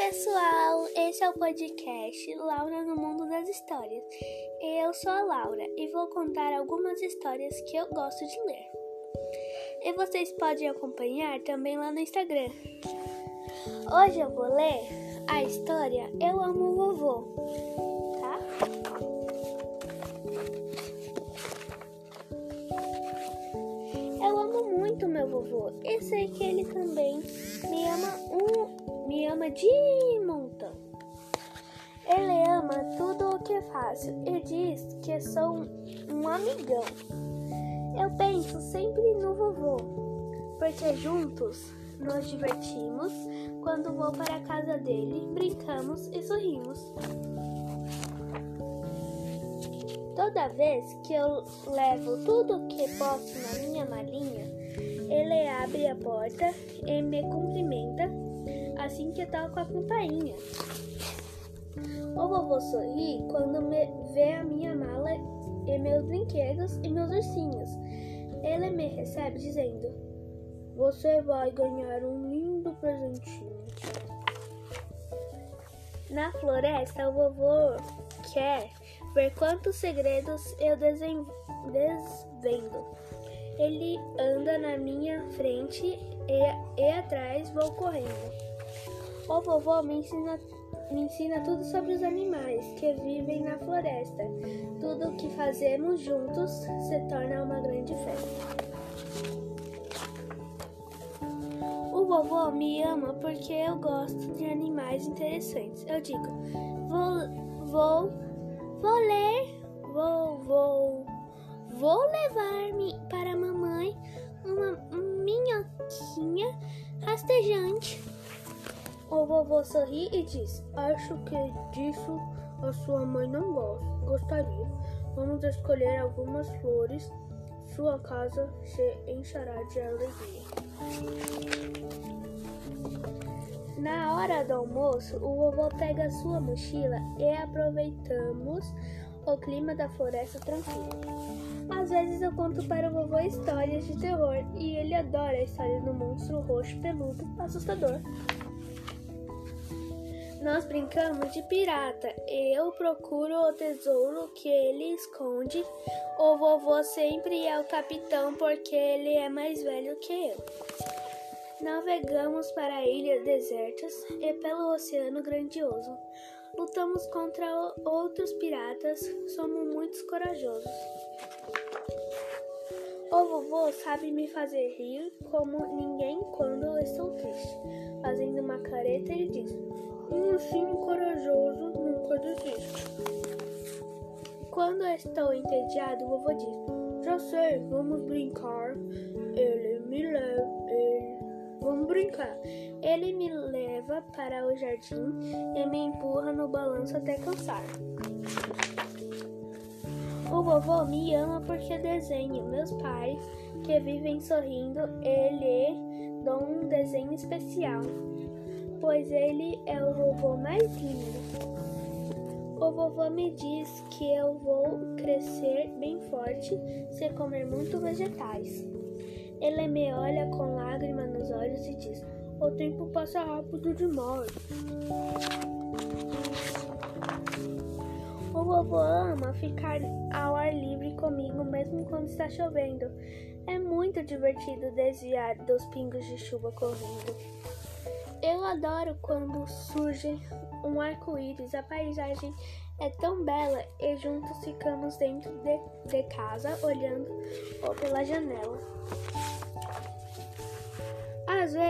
pessoal, esse é o podcast Laura no Mundo das Histórias. Eu sou a Laura e vou contar algumas histórias que eu gosto de ler. E vocês podem acompanhar também lá no Instagram. Hoje eu vou ler a história Eu Amo o Vovô, muito meu vovô e sei que ele também me ama um me ama de montão. Ele ama tudo o que faço e diz que sou um amigão. Eu penso sempre no vovô, porque juntos nos divertimos. Quando vou para a casa dele, brincamos e sorrimos. Toda vez que eu levo tudo o que posso na minha malinha, ele abre a porta e me cumprimenta assim que toco a campainha. O vovô sorri quando me vê a minha mala e meus brinquedos e meus ursinhos. Ele me recebe dizendo: Você vai ganhar um lindo presentinho. Na floresta, o vovô quer ver quantos segredos eu desvendo. Ele anda na minha frente e, e atrás vou correndo. O vovô me ensina, me ensina tudo sobre os animais que vivem na floresta. Tudo o que fazemos juntos se torna uma grande festa. O vovô me ama porque eu gosto de animais interessantes. Eu digo, vou, vou, vou ler, vou, vou, vou levar-me para a mamãe uma minhoquinha rastejante. O vovô sorri e diz: Acho que disso a sua mãe não gostaria. Vamos escolher algumas flores. Sua casa se enchará de alegria. Na hora do almoço, o vovô pega sua mochila e aproveitamos o clima da floresta tranquilo. Às vezes eu conto para o vovô histórias de terror e ele adora a história do monstro roxo peludo assustador. Nós brincamos de pirata. Eu procuro o tesouro que ele esconde. O vovô sempre é o capitão porque ele é mais velho que eu. Navegamos para ilhas desertas e pelo oceano grandioso. Lutamos contra outros piratas. Somos muito corajosos. O vovô sabe me fazer rir como ninguém quando estou triste. Fazendo uma careta, ele diz: um ursinho corajoso nunca desiste. Quando estou entediado, o vovô diz: Já sei, vamos brincar. Ele me leva. Ele... Brincar. Ele me leva para o jardim e me empurra no balanço até cansar. O vovô me ama porque desenha meus pais que vivem sorrindo. Ele dá um desenho especial pois ele é o vovô mais lindo. O vovô me diz que eu vou crescer bem forte se comer muito vegetais. Ele me olha com lágrimas nos olhos e diz: O tempo passa rápido demais. O vovô ama ficar ao ar livre comigo mesmo quando está chovendo. É muito divertido desviar dos pingos de chuva correndo. Eu adoro quando surge um arco-íris. A paisagem é tão bela e juntos ficamos dentro de, de casa olhando pela janela.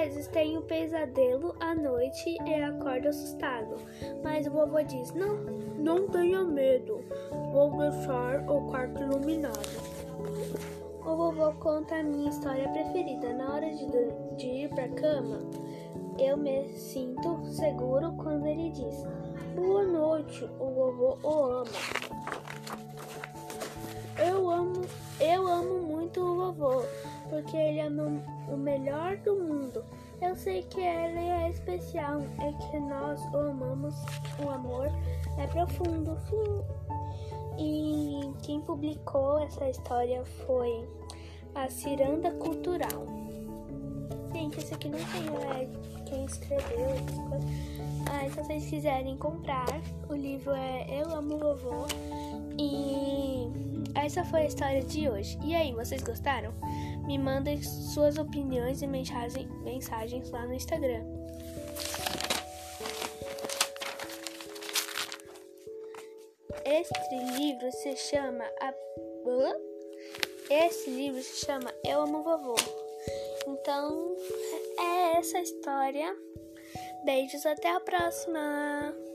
Vezes tenho pesadelo à noite e acordo assustado, mas o vovô diz: Não, não tenha medo, vou deixar o quarto iluminado. O vovô conta a minha história preferida. Na hora de, de ir para a cama, eu me sinto seguro quando ele diz: Boa noite, o vovô o ama. Eu amo, eu amo muito o vovô, porque ele é o melhor do mundo. Eu sei que ele é especial e que nós o amamos. O amor é profundo. Fim. E quem publicou essa história foi a Ciranda Cultural. gente, esse aqui não tem é, quem escreveu, Ah, se vocês quiserem comprar, o livro é Eu Amo Vovô. E essa foi a história de hoje. E aí, vocês gostaram? Me mandem suas opiniões e mensagem, mensagens lá no Instagram. Este livro se chama a... Esse livro se chama Eu Amo Vovô. Então, é essa a história. Beijos, até a próxima!